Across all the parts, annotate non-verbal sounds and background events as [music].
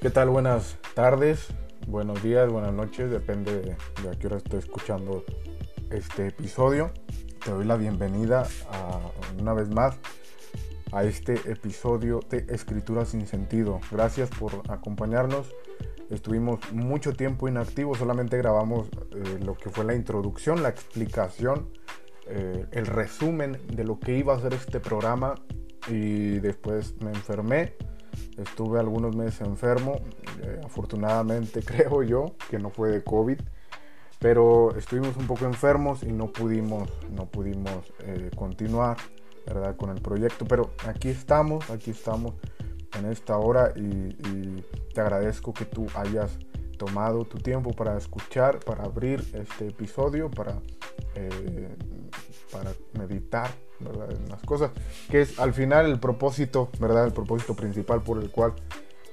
¿Qué tal? Buenas tardes, buenos días, buenas noches, depende de, a qué hora estoy escuchando este episodio. Te doy la bienvenida una vez más a este episodio de Escritura sin sentido. Gracias por acompañarnos. Estuvimos mucho tiempo inactivos, solamente grabamos eh, lo que fue la introducción, la explicación, eh, el resumen de lo que iba a ser este programa y después me enfermé Estuve algunos meses enfermo, eh, afortunadamente [laughs] creo yo que no fue de COVID, pero estuvimos un poco enfermos y no pudimos, no pudimos eh, continuar ¿verdad? con el proyecto. Pero aquí estamos, aquí estamos en esta hora y, te agradezco que tú hayas tomado tu tiempo para escuchar, para abrir este episodio, para, eh, para meditar en las cosas, que es al final el propósito, ¿verdad? El propósito principal por el cual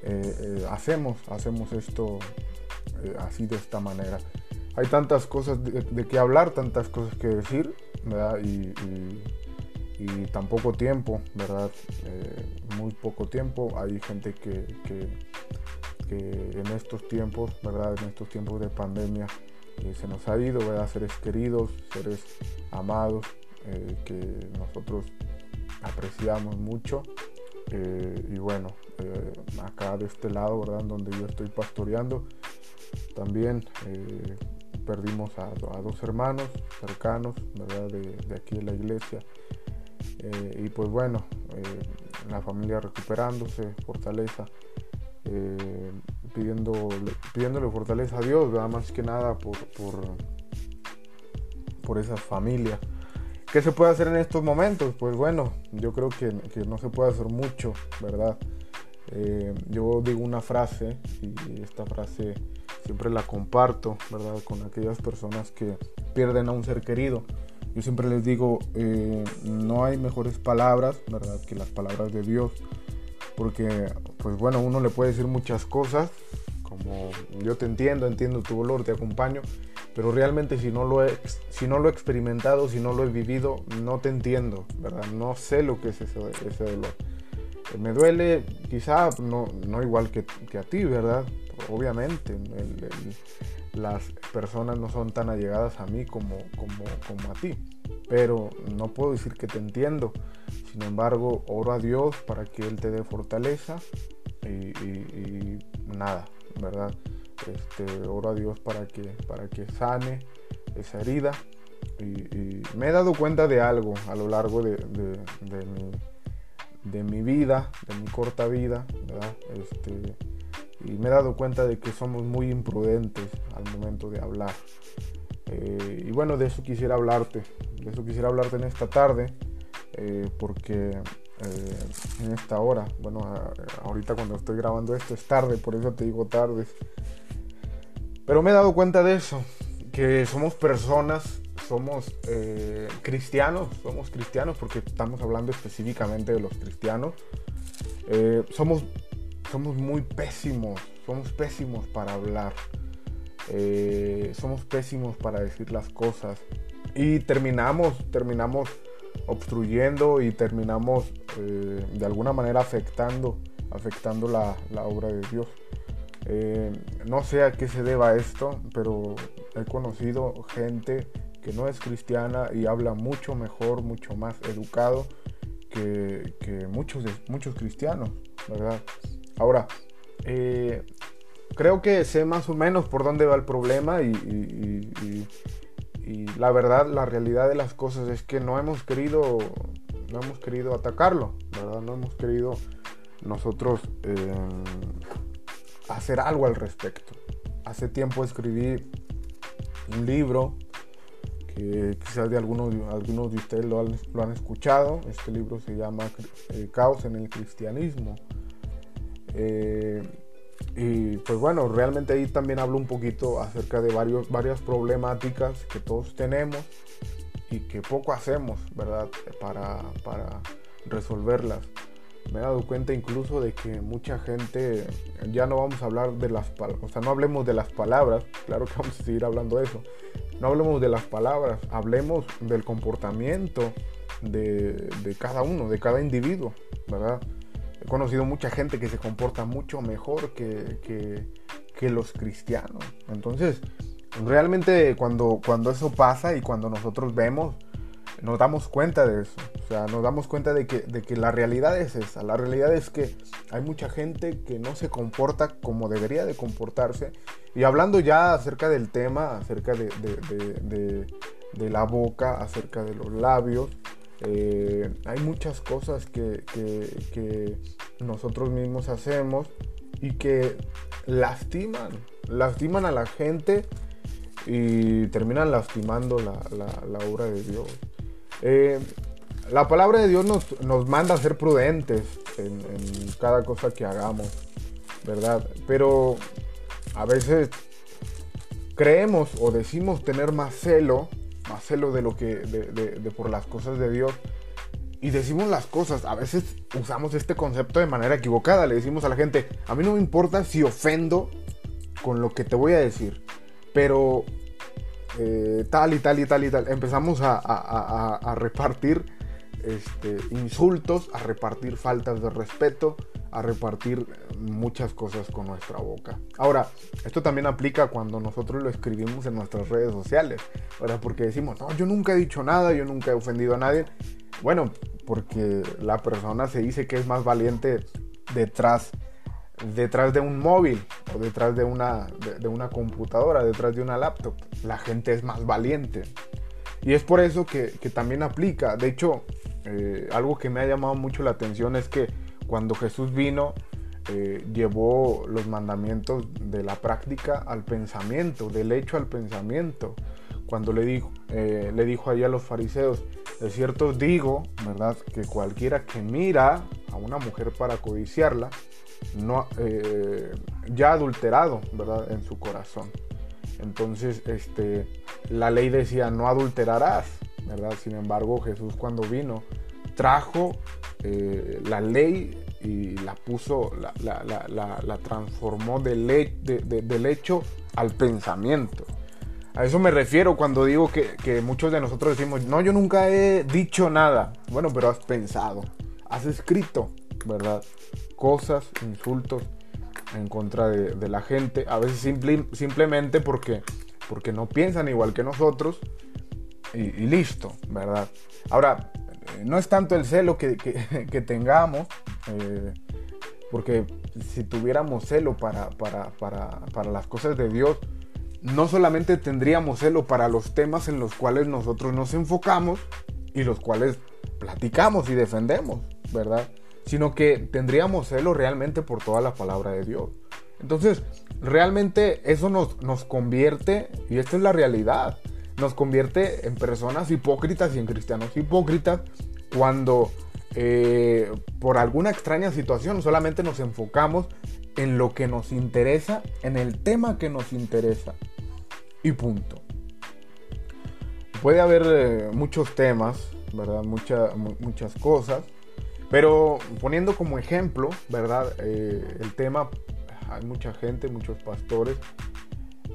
eh, eh, hacemos, hacemos esto eh, así de esta manera. Hay tantas cosas de, qué hablar, tantas cosas que decir, ¿verdad? Y, tan poco tiempo, ¿verdad? muy poco tiempo. Hay gente que, que, que, en estos tiempos, ¿verdad? En estos tiempos de pandemia se nos ha ido, ¿verdad? Seres queridos, seres amados, eh, que nosotros apreciamos mucho. Eh, y bueno, eh, acá de este lado, ¿verdad? Donde yo estoy pastoreando, también perdimos a, dos hermanos cercanos, ¿verdad? De, aquí de la iglesia. y pues bueno, la familia recuperándose, fortaleza, pidiéndole, pidiéndole fortaleza a Dios. Más que nada por, por, por esas familias. ¿Qué se puede hacer en estos momentos? Pues bueno, yo creo que, no se puede hacer mucho, ¿verdad? Eh, yo digo una frase y esta frase siempre la comparto, ¿verdad? Con aquellas personas que pierden a un ser querido. Yo siempre les digo, eh, no hay mejores palabras, ¿verdad? Que las palabras de Dios. Porque, pues bueno, uno le puede decir muchas cosas, como yo te entiendo, entiendo tu dolor, te acompaño, pero realmente si no lo he, si no lo he experimentado, si no lo he vivido, no te entiendo, ¿verdad? No sé lo que es ese, ese dolor. Eh, me duele quizá no, no igual que, que, a ti, ¿verdad? Obviamente, las personas no son tan allegadas a mí como, como, como a ti, pero no puedo decir que te entiendo. Sin embargo, oro a Dios para que Él te dé fortaleza y, y nada, ¿verdad? Este, oro a Dios para que, para que sane esa herida. Y, me he dado cuenta de algo a lo largo de, mi, vida, de mi corta vida, este, y me he dado cuenta de que somos muy imprudentes al momento de hablar. Eh, y bueno, de eso quisiera hablarte, de eso quisiera hablarte en esta tarde, eh, porque eh, en esta hora, bueno, ahorita cuando estoy grabando esto es tarde, por eso te digo tardes. Pero me he dado cuenta de eso, que somos personas, somos eh, cristianos, somos cristianos porque estamos hablando específicamente de los cristianos. Eh, somos, somos muy pésimos, somos pésimos para hablar, eh, somos pésimos para decir las cosas y terminamos, terminamos obstruyendo y terminamos de alguna manera afectando, afectando la, la obra de Dios. Eh, no sé a qué se deba esto, pero he conocido gente que no es cristiana y habla mucho mejor, mucho más educado que, muchos, muchos cristianos, ¿verdad? Ahora, eh, creo que sé más o menos por dónde va el problema y, la verdad, la realidad de las cosas es que no hemos querido, no hemos querido atacarlo, ¿verdad? No hemos querido nosotros eh, hacer algo al respecto. Hace tiempo escribí un libro que quizás de algunos, algunos de ustedes lo han, escuchado. Este libro se llama eh, Caos en el Cristianismo. Eh, y pues bueno, realmente ahí también hablo un poquito acerca de varios, varias problemáticas que todos tenemos y que poco hacemos, ¿verdad? Para, para resolverlas me he dado cuenta incluso de que mucha gente, ya no vamos a hablar de las palabras, o sea, no hablemos de las palabras, claro que vamos a seguir hablando de eso, no hablemos de las palabras, hablemos del comportamiento de, cada uno, de cada individuo, ¿verdad? he conocido mucha gente que se comporta mucho mejor que, que, los cristianos. Entonces, realmente cuando, cuando eso pasa y cuando nosotros vemos, nos damos cuenta de eso. O sea, nos damos cuenta de que, de que la realidad es esa. La realidad es que hay mucha gente que no se comporta como debería de comportarse. Y hablando ya acerca del tema, acerca de, de la boca, acerca de los labios, eh, hay muchas cosas que, nosotros mismos hacemos y que lastiman, lastiman a la gente y terminan lastimando la, obra de Dios. Eh, la palabra de Dios nos, manda a ser prudentes en, cada cosa que hagamos, ¿verdad? Pero a veces creemos o decimos tener más celo más celo de lo que de, por las cosas de Dios y decimos las cosas a veces usamos este concepto de manera equivocada le decimos a la gente a mí no me importa si ofendo con lo que te voy a decir pero eh, tal y tal y tal y tal empezamos a, repartir este, insultos a repartir faltas de respeto a repartir muchas cosas con nuestra boca. Ahora, esto también aplica cuando nosotros lo escribimos en nuestras redes sociales, ¿verdad? Porque decimos, no, yo nunca he dicho nada, yo nunca he ofendido a nadie. Bueno, porque la persona se dice que es más valiente detrás, detrás de un móvil o detrás de una, de, una computadora, detrás de una laptop. La gente es más valiente. Y es por eso que, también aplica. De hecho, eh, algo que me ha llamado mucho la atención es que cuando Jesús vino, eh, llevó los mandamientos de la práctica al pensamiento, del hecho al pensamiento. Cuando le dijo, eh, le dijo ahí a los fariseos, de cierto digo, ¿verdad? Que cualquiera que mira a una mujer para codiciarla, no, eh, ya adulterado, ¿verdad? En su corazón. Entonces, este, la ley decía, no adulterarás, ¿verdad? Sin embargo, Jesús cuando vino, trajo eh, la ley y la puso, la, transformó del, del, hecho al pensamiento. A eso me refiero cuando digo que, muchos de nosotros decimos, no, yo nunca he dicho nada. Bueno, pero has pensado, has escrito, ¿verdad? Cosas, insultos en contra de, la gente, a veces simplemente porque, porque no piensan igual que nosotros y, listo, ¿verdad? Ahora, no es tanto el celo que, [laughs] tengamos, eh, porque si tuviéramos celo para, para, las cosas de Dios, no solamente tendríamos celo para los temas en los cuales nosotros nos enfocamos y los cuales platicamos y defendemos, ¿verdad? Sino que tendríamos celo realmente por toda la palabra de Dios. Entonces, realmente eso nos, nos convierte, y esta es la realidad, nos convierte en personas hipócritas y en cristianos hipócritas cuando eh, por alguna extraña situación solamente nos enfocamos en lo que nos interesa, en el tema que nos interesa. Y punto. Puede haber eh, muchos temas, ¿verdad? muchas cosas. Pero poniendo como ejemplo, ¿verdad? Eh, el tema, hay mucha gente, muchos pastores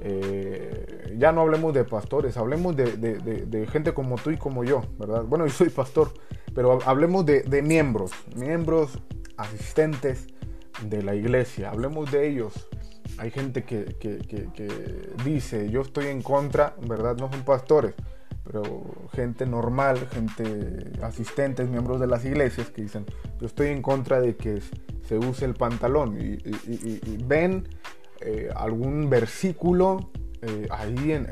eh, ya no hablemos de pastores, hablemos de, gente como tú y como yo, ¿verdad? Bueno, yo soy pastor, pero hablemos de, miembros, miembros asistentes de la iglesia, hablemos de ellos. Hay gente que, dice, yo estoy en contra, ¿verdad? No son pastores, pero gente normal, gente asistentes, miembros de las iglesias que dicen, yo estoy en contra de que se use el pantalón y ven eh, algún versículo eh, ahí en,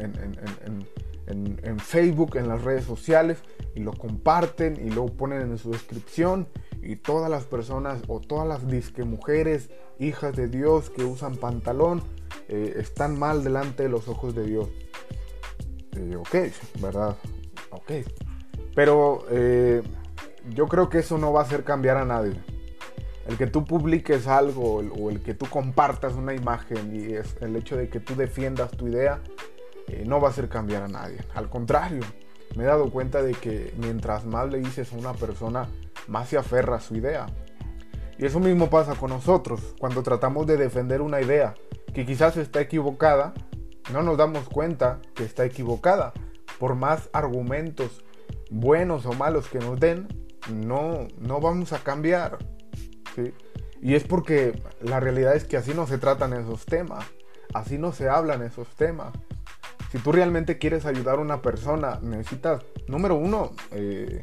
en, Facebook, en las redes sociales, y lo comparten y lo ponen en su descripción. Y todas las personas o todas las disque mujeres, hijas de Dios que usan pantalón, eh, están mal delante de los ojos de Dios. Ok, ¿verdad? Ok. Pero yo creo que eso no va a hacer cambiar a nadie el que tú publiques algo o el que tú compartas una imagen y es el hecho de que tú defiendas tu idea eh, no va a hacer cambiar a nadie. Al contrario, me he dado cuenta de que mientras más le dices a una persona, más se aferra a su idea. Y eso mismo pasa con nosotros. Cuando tratamos de defender una idea que quizás está equivocada, no nos damos cuenta que está equivocada. Por más argumentos buenos o malos que nos den, no, no vamos a cambiar. Y es porque la realidad es que así no se tratan esos temas, así no se hablan esos temas. Si tú realmente quieres ayudar a una persona, necesitas, número uno, eh,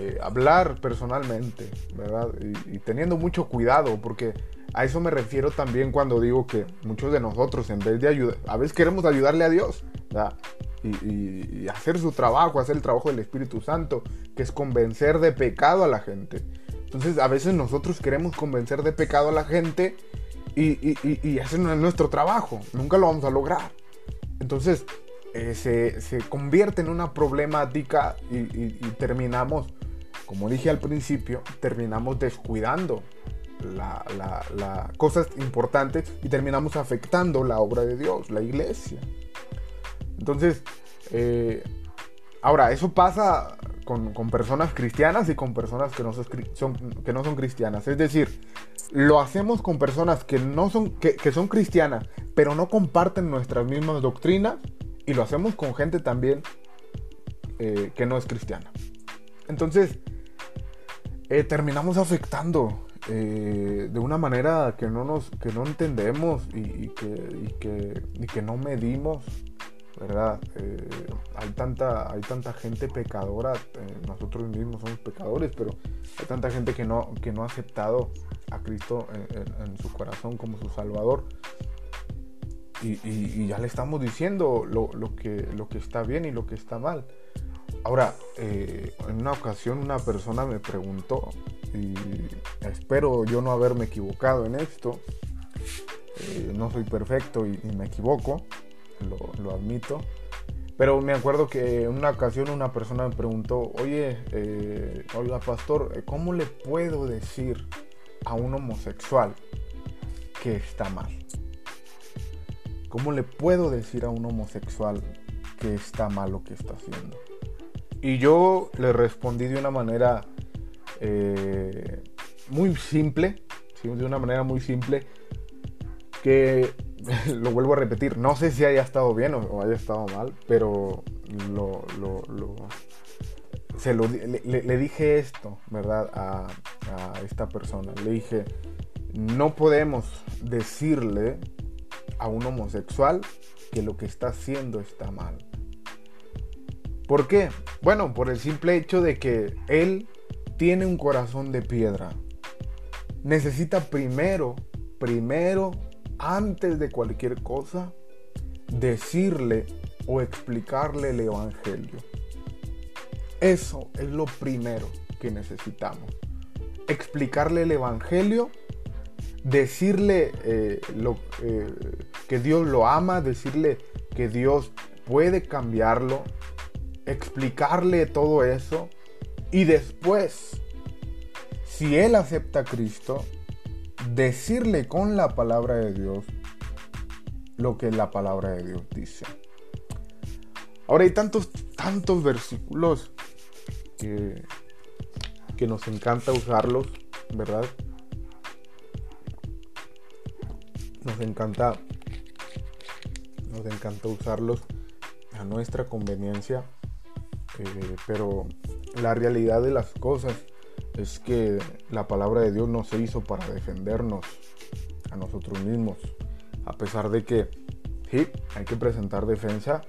eh, hablar personalmente, ¿verdad? Y, teniendo mucho cuidado, porque a eso me refiero también cuando digo que muchos de nosotros, en vez de ayudar, a veces queremos ayudarle a Dios, y, hacer su trabajo, hacer el trabajo del Espíritu Santo, que es convencer de pecado a la gente. Entonces, a veces nosotros queremos convencer de pecado a la gente y, y ese no es nuestro trabajo, nunca lo vamos a lograr. Entonces, eh, se, se, convierte en una problemática y, terminamos, como dije al principio, terminamos descuidando la, cosas importantes y terminamos afectando la obra de Dios, la iglesia. Entonces, eh, ahora, eso pasa con, con, personas cristianas y con personas que no son, que no son cristianas. Es decir, lo hacemos con personas que, no son, que, que son cristianas, pero no comparten nuestras mismas doctrinas y lo hacemos con gente también eh, que no es cristiana. Entonces, eh, terminamos afectando eh, de una manera que no, nos, que no entendemos y, que, que, que, no medimos, ¿verdad? hay, tanta, hay tanta gente pecadora, nosotros mismos somos pecadores, pero hay tanta gente que no, que no ha aceptado a Cristo en su corazón como su Salvador y, ya le estamos diciendo lo, que, lo que está bien y lo que está mal. Ahora, eh, en una ocasión una persona me preguntó, y espero yo no haberme equivocado en esto, eh, no soy perfecto y, me equivoco, lo, admito, pero me acuerdo que en una ocasión una persona me preguntó, oye, eh, oiga pastor, ¿cómo le puedo decir a un homosexual que está mal? ¿Cómo le puedo decir a un homosexual que está mal lo que está haciendo? Y yo le respondí de una manera eh, muy simple, de una manera muy simple, que [laughs] lo vuelvo a repetir, no sé si haya estado bien o, haya estado mal, pero lo, se lo, le, dije esto, ¿verdad? A, a esta persona. Le dije, no podemos decirle a un homosexual que lo que está haciendo está mal. ¿Por qué? Bueno, por el simple hecho de que él tiene un corazón de piedra. Necesita primero, primero, antes de cualquier cosa, decirle o explicarle el Evangelio. Eso es lo primero que necesitamos. Explicarle el Evangelio decirle eh, lo, eh, que Dios lo ama, decirle que Dios puede cambiarlo, explicarle todo eso y después, si él acepta a Cristo, decirle con la palabra de Dios lo que la palabra de Dios dice. Ahora hay tantos, tantos versículos que, que nos encanta usarlos, ¿verdad? nos encanta nos encanta usarlos a nuestra conveniencia eh, pero la realidad de las cosas es que la palabra de Dios no se hizo para defendernos a nosotros mismos. A pesar de que sí hay que presentar defensa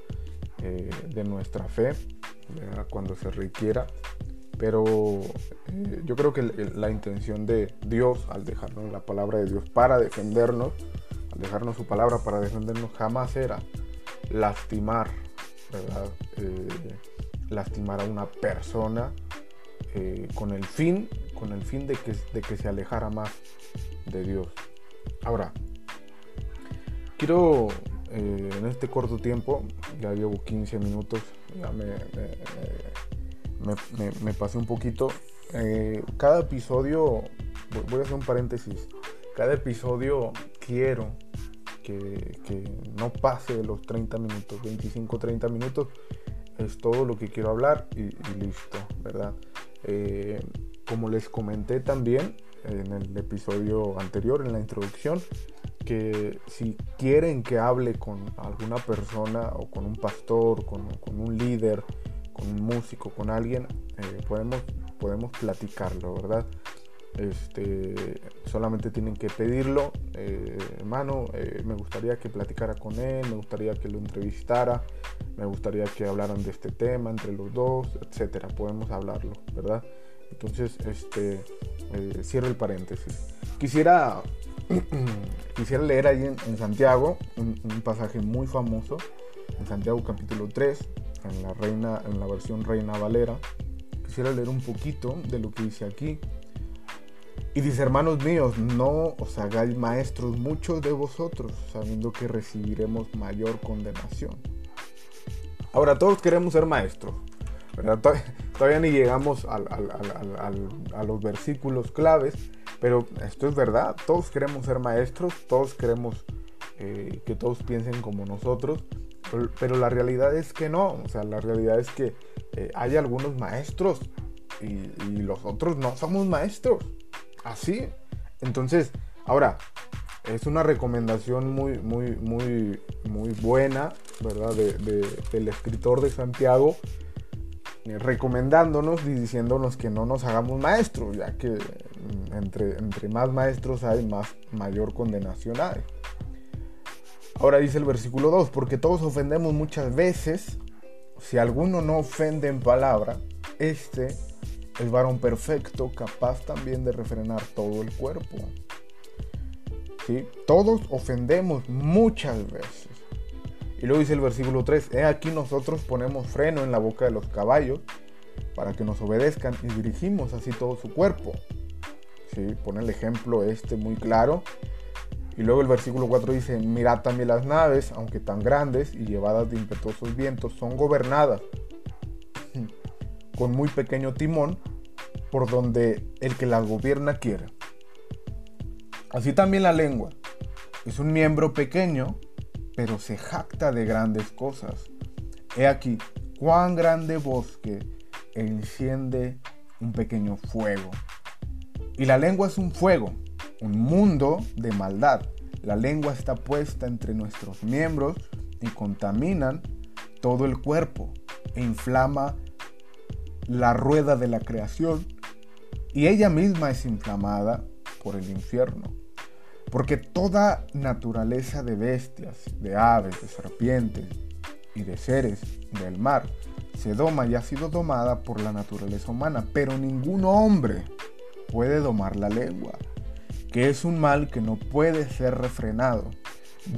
eh, de nuestra fe cuando se requiera. Pero eh, yo creo que la intención de Dios al dejarnos la palabra de Dios para defendernos al dejarnos su palabra para defendernos, jamás era lastimar, ¿verdad? Lastimar a una persona eh, con el fin, con el fin de que, de que se alejara más de Dios. Ahora, quiero eh, en este corto tiempo, ya llevo 15 minutos, ya me, me, pasé un poquito. cada episodio, voy a hacer un paréntesis, cada episodio quiero que, no pase los 30 minutos, 25, 30 minutos. Es todo lo que quiero hablar y, listo, ¿verdad? Eh, como les comenté también en el episodio anterior, en la introducción, que si quieren que hable con alguna persona o con un pastor, con, un líder, con un músico, con alguien, eh, podemos, podemos platicarlo, ¿verdad? Este, solamente tienen que pedirlo, eh, hermano, eh, me gustaría que platicara con él, me gustaría que lo entrevistara, me gustaría que hablaran de este tema entre los dos, etcétera. Podemos hablarlo, ¿verdad? Entonces, este, eh, cierro el paréntesis. Quisiera, [clears throat] quisiera leer ahí en, Santiago un, un, pasaje muy famoso, en Santiago capítulo 3, en la, reina, en la versión Reina Valera. Quisiera leer un poquito de lo que dice aquí. Y dice, hermanos míos, no os hagáis maestros muchos de vosotros, sabiendo que recibiremos mayor condenación. Ahora, todos queremos ser maestros. Todavía, ni llegamos a los versículos claves, pero esto es verdad, todos queremos ser maestros, todos queremos eh, que todos piensen como nosotros, pero, la realidad es que no, o sea, la realidad es que eh, hay algunos maestros y, y los otros no somos maestros. Así. Entonces, ahora, es una recomendación muy, muy, muy, muy buena, ¿verdad? del escritor de Santiago, eh, recomendándonos y diciéndonos que no nos hagamos maestros, ya que mm, entre, entre más maestros hay, más mayor condenación hay. Ahora dice el versículo 2, porque todos ofendemos muchas veces, si alguno no ofende en palabra, este el varón perfecto, capaz también de refrenar todo el cuerpo. ¿Sí? Todos ofendemos muchas veces. Y luego dice el versículo 3, he aquí nosotros ponemos freno en la boca de los caballos para que nos obedezcan y dirigimos así todo su cuerpo. ¿Sí? Pone el ejemplo este muy claro. Y luego el versículo 4 dice, mirad también las naves, aunque tan grandes y llevadas de impetuosos vientos, son gobernadas con muy pequeño timón por donde el que la gobierna quiere. Así también la lengua. Es un miembro pequeño, pero se jacta de grandes cosas. He aquí cuán grande bosque enciende un pequeño fuego. Y la lengua es un fuego, un mundo de maldad. La lengua está puesta entre nuestros miembros y contaminan todo el cuerpo e inflama la rueda de la creación y ella misma es inflamada por el infierno. Porque toda naturaleza de bestias, de aves, de serpientes y de seres del mar se doma y ha sido domada por la naturaleza humana, pero ningún hombre puede domar la lengua, que es un mal que no puede ser refrenado,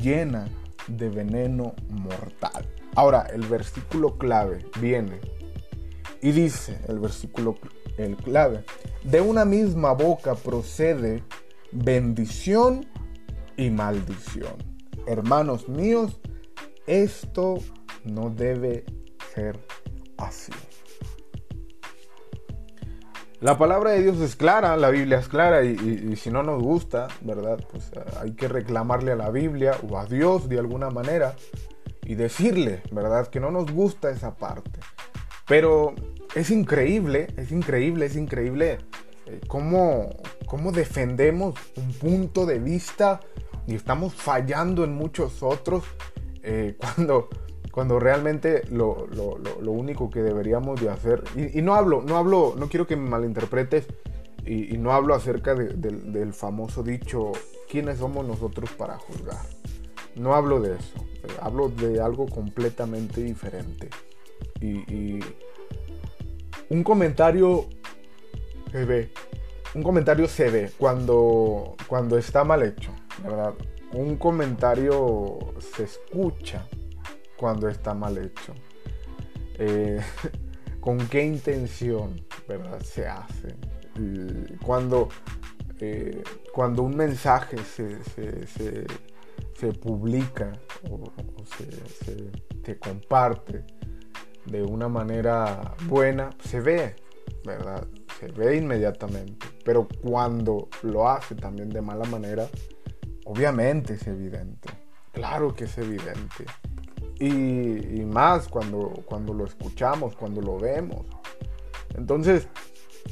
llena de veneno mortal. Ahora, el versículo clave viene y dice el versículo el clave, de una misma boca procede bendición y maldición. Hermanos míos, esto no debe ser así. La palabra de Dios es clara, la Biblia es clara y, si no nos gusta, ¿verdad? Pues eh, hay que reclamarle a la Biblia o a Dios de alguna manera y decirle, ¿verdad? Que no nos gusta esa parte. Pero es increíble, es increíble, es increíble eh, cómo, defendemos un punto de vista y estamos fallando en muchos otros eh, [laughs] cuando, cuando realmente lo, único que deberíamos de hacer, y, no hablo, no hablo, no quiero que me malinterpretes, y, no hablo acerca del famoso dicho, ¿quiénes somos nosotros para juzgar? No hablo de eso, eh, hablo de algo completamente diferente. y, un comentario se ve. Un comentario se ve cuando, cuando está mal hecho, ¿verdad? Un comentario se escucha cuando está mal hecho. Eh, [laughs] ¿Con qué intención, verdad? Se hace. cuando, eh, cuando un mensaje se, publica o, se, se comparte de una manera buena, se ve, ¿verdad? Se ve inmediatamente. Pero cuando lo hace también de mala manera, obviamente es evidente. Claro que es evidente. Y, más cuando, cuando lo escuchamos, cuando lo vemos. Entonces,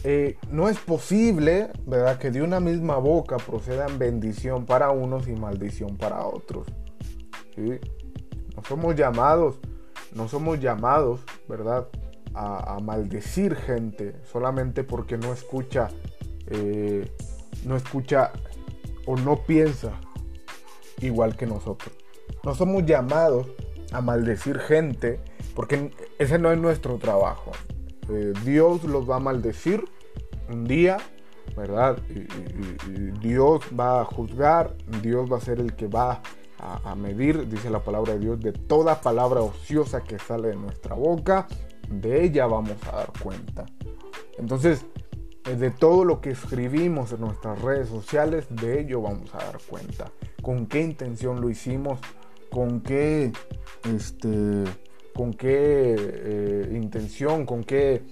eh, no es posible, ¿verdad? Que de una misma boca procedan bendición para unos y maldición para otros. ¿sí? Somos llamados no somos llamados, ¿verdad? A, maldecir gente solamente porque no escucha eh, no escucha o no piensa igual que nosotros. No somos llamados a maldecir gente porque ese no es nuestro trabajo. Eh, Dios los va a maldecir un día, ¿verdad? Y, Dios va a juzgar, Dios va a ser el que va a, a, medir, dice la palabra de Dios, de toda palabra ociosa que sale de nuestra boca, de ella vamos a dar cuenta. Entonces, eh, de todo lo que escribimos en nuestras redes sociales, de ello vamos a dar cuenta. Con qué intención lo hicimos, con qué, este, con qué eh, intención, con qué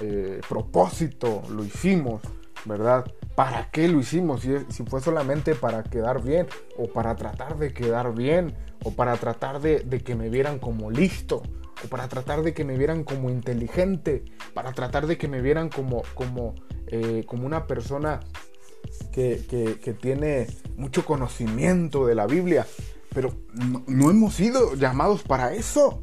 eh, propósito lo hicimos, ¿verdad? ¿Para qué lo hicimos? Si, fue solamente para quedar bien, o para tratar de quedar bien, o para tratar de, que me vieran como listo, o para tratar de que me vieran como inteligente, para tratar de que me vieran como, como, eh, como una persona que, tiene mucho conocimiento de la Biblia. Pero no, hemos sido llamados para eso.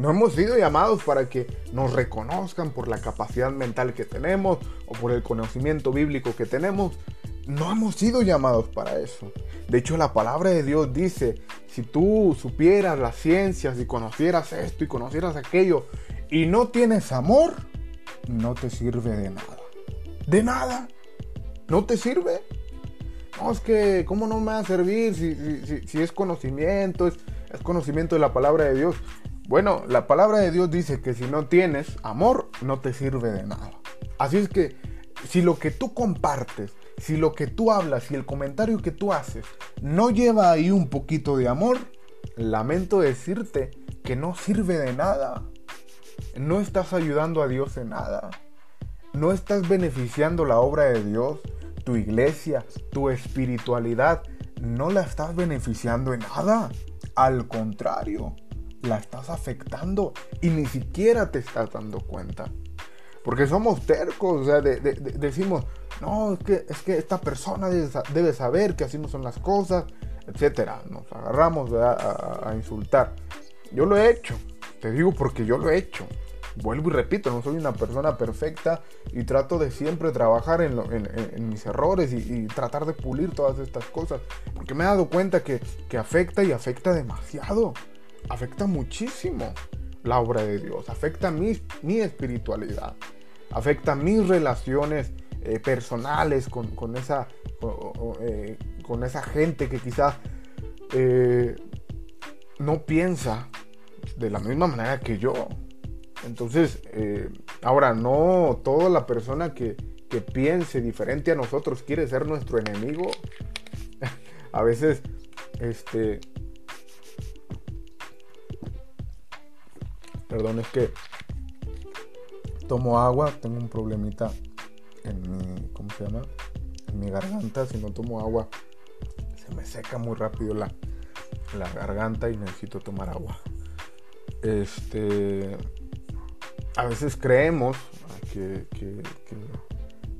No hemos sido llamados para que nos reconozcan por la capacidad mental que tenemos o por el conocimiento bíblico que tenemos. No hemos sido llamados para eso. De hecho, la palabra de Dios dice, si tú supieras las ciencias y conocieras esto y conocieras aquello y no tienes amor, no te sirve de nada. De nada. No te sirve. No, es que, ¿cómo no me va a servir si, es conocimiento, es, es conocimiento de la palabra de Dios? Bueno, la palabra de Dios dice que si no tienes amor, no te sirve de nada. Así es que si lo que tú compartes si lo que tú hablas y el comentario que tú haces no lleva ahí un poquito de amor, lamento decirte que no sirve de nada. No estás ayudando a Dios en nada. No estás beneficiando la obra de Dios, tu iglesia, tu espiritualidad. No la estás beneficiando en nada. Al contrario, la estás afectando y ni siquiera te estás dando cuenta. Porque somos tercos, o sea, decimos, no, es que, es que esta persona debe, saber que así no son las cosas, etcétera. Nos agarramos a, insultar. Yo lo he hecho, te digo porque yo lo he hecho. Vuelvo y repito, no soy una persona perfecta y trato de siempre trabajar en, mis errores y, tratar de pulir todas estas cosas. Porque me he dado cuenta que, afecta y afecta demasiado. Afecta muchísimo la obra de Dios, afecta mi, mi espiritualidad, afecta mis relaciones eh, personales con, esa, eh, con esa gente que quizás eh, no piensa de la misma manera que yo. Entonces, ahora no toda la persona que, que piense diferente a nosotros quiere ser nuestro enemigo. [laughs] a veces, este... Perdón, es que tomo agua, tengo un problemita en mi, ¿cómo se llama? En mi garganta, si no tomo agua, se me seca muy rápido la, la garganta y necesito tomar agua. Este, a veces creemos que, que,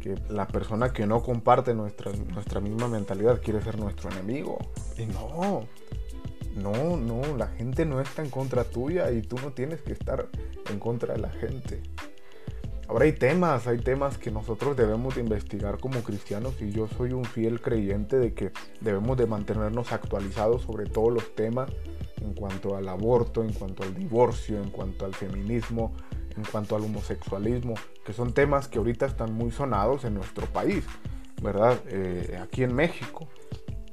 que, la persona que no comparte nuestra, nuestra misma mentalidad quiere ser nuestro enemigo. Y no, no, no, la gente no está en contra tuya y tú no tienes que estar en contra de la gente. Ahora hay temas, hay temas que nosotros debemos de investigar como cristianos y yo soy un fiel creyente de que debemos de mantenernos actualizados sobre todos los temas en cuanto al aborto, en cuanto al divorcio, en cuanto al feminismo, en cuanto al homosexualismo, que son temas que ahorita están muy sonados en nuestro país, ¿verdad? Eh, aquí en México.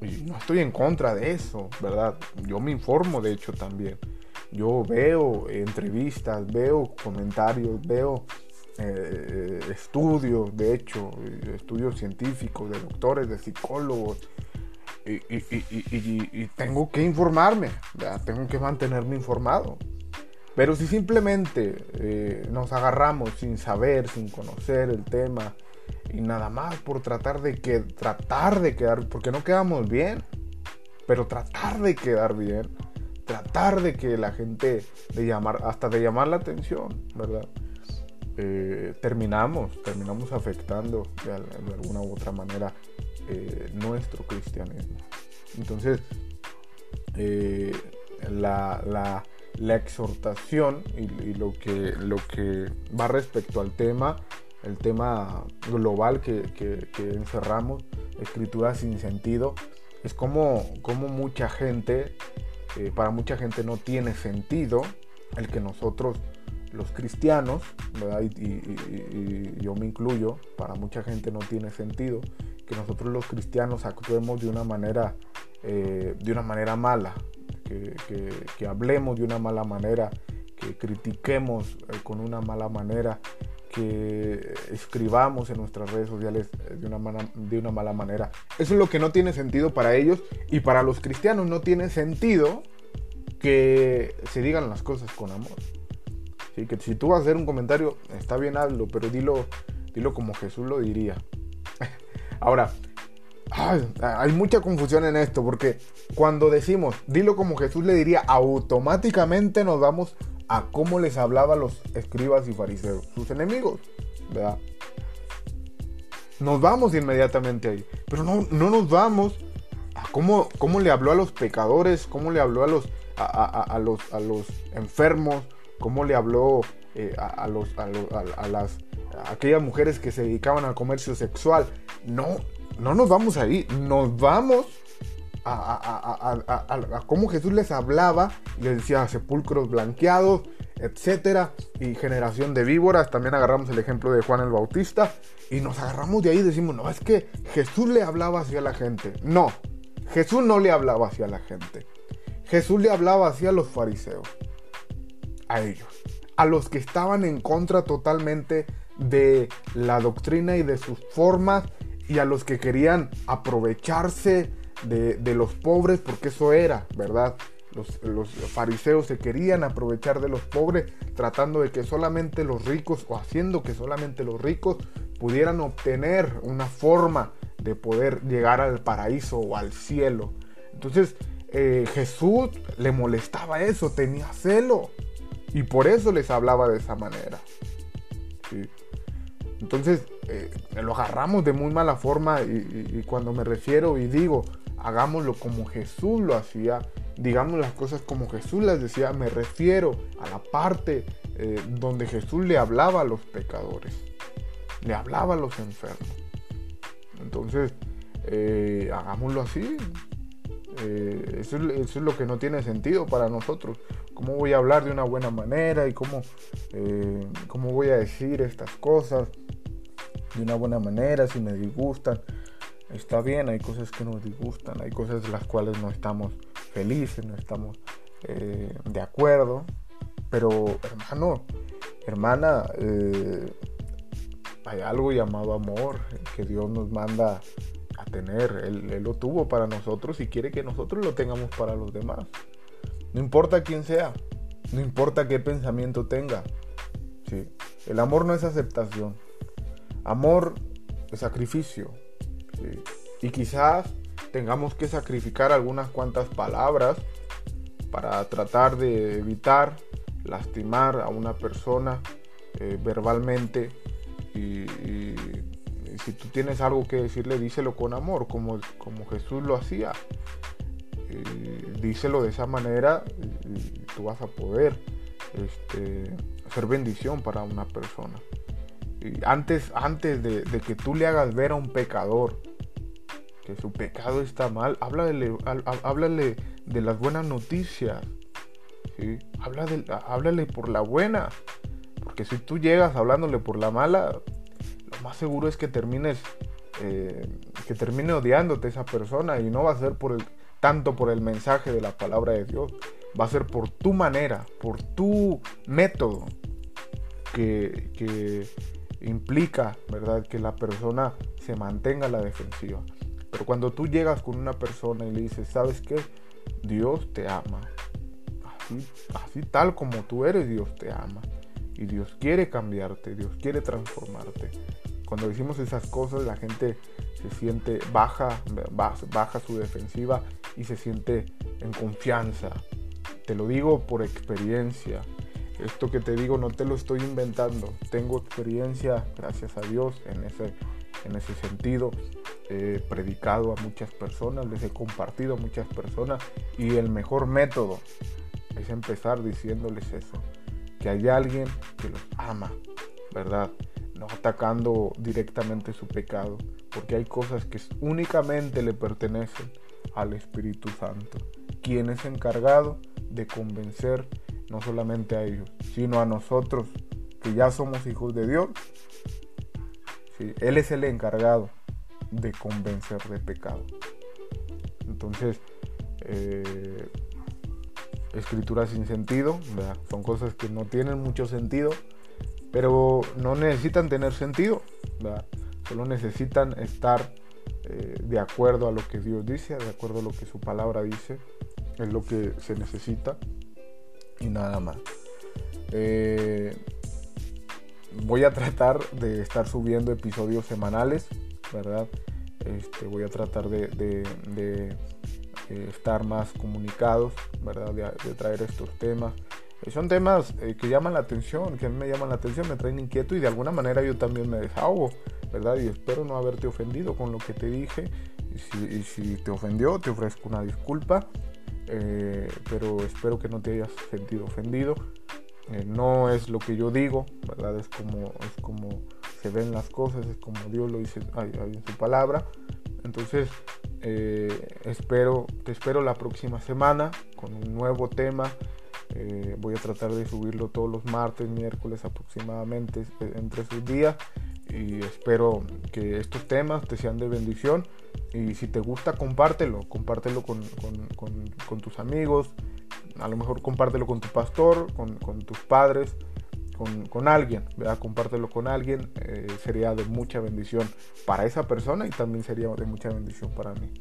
Y no estoy en contra de eso, ¿verdad? Yo me informo de hecho también. Yo veo entrevistas, veo comentarios, veo eh, estudios, de hecho, estudios científicos, de doctores, de psicólogos, y, tengo que informarme, tengo que mantenerme informado. Pero si simplemente eh, nos agarramos sin saber, sin conocer el tema, y nada más por tratar de que tratar de quedar, porque no quedamos bien, pero tratar de quedar bien, tratar de que la gente de llamar, hasta de llamar la atención, ¿verdad? Eh, terminamos, terminamos afectando de, alguna u otra manera eh, nuestro cristianismo. Entonces, eh, la, exhortación y, lo, que, lo que va respecto al tema el tema global que, encerramos, escritura sin sentido, es como, como mucha gente, eh, para mucha gente no tiene sentido el que nosotros los cristianos, Y, yo me incluyo, para mucha gente no tiene sentido que nosotros los cristianos actuemos de una manera, eh, de una manera mala, que, hablemos de una mala manera, que critiquemos eh, con una mala manera, escribamos en nuestras redes sociales eh, de una, de una mala manera. Eso es lo que no tiene sentido para ellos y para los cristianos no tiene sentido que se digan las cosas con amor. Que si tú vas a hacer un comentario, está bien hazlo, pero dilo, dilo como Jesús lo diría. [laughs] Ahora, hay mucha confusión en esto, porque cuando decimos, dilo como Jesús le diría, automáticamente nos vamos a cómo les hablaba a los escribas y fariseos, sus enemigos, ¿verdad? Nos vamos inmediatamente ahí, pero no, no nos vamos a cómo, cómo le habló a los pecadores, cómo le habló a los, a, los, a los enfermos, cómo le habló eh, a, los, las aquellas mujeres que se dedicaban al comercio sexual. No, no nos vamos ahí, nos vamos a, cómo Jesús les hablaba les decía sepulcros blanqueados, etcétera, y generación de víboras. También agarramos el ejemplo de Juan el Bautista y nos agarramos de ahí y decimos, no, es que Jesús le hablaba hacia la gente. No, Jesús no le hablaba hacia la gente. Jesús le hablaba hacia los fariseos, a ellos, a los que estaban en contra totalmente de la doctrina y de sus formas y a los que querían aprovecharse de, los pobres, porque eso era, ¿verdad? Los, los, fariseos se querían aprovechar de los pobres, tratando de que solamente los ricos, o haciendo que solamente los ricos pudieran obtener una forma de poder llegar al paraíso o al cielo. Entonces eh, Jesús le molestaba eso, tenía celo, y por eso les hablaba de esa manera. Entonces eh, lo agarramos de muy mala forma y cuando me refiero y digo, hagámoslo como Jesús lo hacía, digamos las cosas como Jesús las decía, me refiero a la parte eh, donde Jesús le hablaba a los pecadores, le hablaba a los enfermos. Entonces, eh, hagámoslo así. Eh, eso, es lo que no tiene sentido para nosotros. ¿Cómo voy a hablar de una buena manera y cómo, cómo voy a decir estas cosas de una buena manera si me disgustan? Está bien, hay cosas que nos disgustan, hay cosas de las cuales no estamos felices, no estamos eh, de acuerdo, pero hermano, hermana, eh, hay algo llamado amor que Dios nos manda a tener, él, lo tuvo para nosotros y quiere que nosotros lo tengamos para los demás. No importa quién sea, no importa qué pensamiento tenga. ¿sí? El amor no es aceptación. Amor es sacrificio. Y quizás tengamos que sacrificar algunas cuantas palabras para tratar de evitar lastimar a una persona eh, verbalmente. Y, si tú tienes algo que decirle díselo con amor como, como Jesús lo hacía. Díselo de esa manera y, tú vas a poder este, bendición para una persona. Y antes, antes de que tú le hagas ver a un pecador que su pecado está mal, háblale, háblale de las buenas noticias. ¿sí? háblale por la buena. Porque si tú llegas hablándole por la mala, lo más seguro es que termines eh, que termine odiándote esa persona y no va a ser por el, tanto por el mensaje de la palabra de Dios, va a ser por tu manera, por tu método que, que implica, ¿verdad?, que la persona se mantenga a la defensiva. Pero cuando tú llegas con una persona y le dices, ¿sabes qué? Dios te ama. Así, así tal como tú eres, Dios te ama. Y Dios quiere cambiarte, Dios quiere transformarte. Cuando decimos esas cosas, la gente se siente baja, baja su defensiva y se siente en confianza. Te lo digo por experiencia. Esto que te digo no te lo estoy inventando. Tengo experiencia, gracias a Dios, en ese, en ese sentido he predicado a muchas personas, les he compartido a muchas personas y el mejor método es empezar diciéndoles eso, que hay alguien que los ama, ¿verdad? no atacando directamente su pecado, porque hay cosas que únicamente le pertenecen al Espíritu Santo, quien es encargado de convencer no solamente a ellos, sino a nosotros que ya somos hijos de Dios. Él es el encargado de convencer de pecado. Entonces, eh, escrituras sin sentido, son cosas que no tienen mucho sentido, pero no necesitan tener sentido, solo necesitan estar eh, de acuerdo a lo que Dios dice, de acuerdo a lo que su palabra dice, es lo que se necesita y nada más. Eh, voy a tratar de estar subiendo episodios semanales, ¿verdad? Este, voy a tratar de, eh, estar más comunicados, ¿verdad? De, traer estos temas. Eh, son temas que llaman la atención, que a mí me llaman la atención, me traen inquieto y de alguna manera yo también me desahogo, ¿verdad? Y espero no haberte ofendido con lo que te dije. y si te ofendió, te ofrezco una disculpa. Eh, pero espero que no te hayas sentido ofendido. Eh, no es lo que yo digo, ¿verdad? Es como, es como se ven las cosas, es como Dios lo dice en su palabra. Entonces, eh, espero, te espero la próxima semana con un nuevo tema. voy a tratar de subirlo todos los martes, miércoles aproximadamente, entre sus días. Y espero que estos temas te sean de bendición y si te gusta, compártelo, compártelo con, tus amigos, a lo mejor compártelo con tu pastor, con, tus padres, con, alguien, ¿verdad? Compártelo con alguien, eh, sería de mucha bendición para esa persona y también sería de mucha bendición para mí.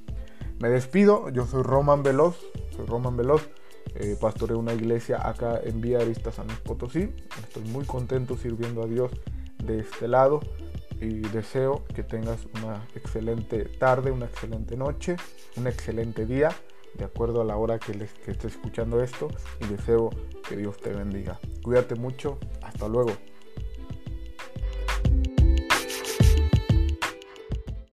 Me despido, yo soy Roman Veloz, soy Roman Veloz, eh, pastoreo una iglesia acá en Vía Arista San Potosí, estoy muy contento sirviendo a Dios de este lado y deseo que tengas una excelente tarde, una excelente noche, un excelente día, de acuerdo a la hora que, les, que estés escuchando esto y deseo que Dios te bendiga. Cuídate mucho, hasta luego.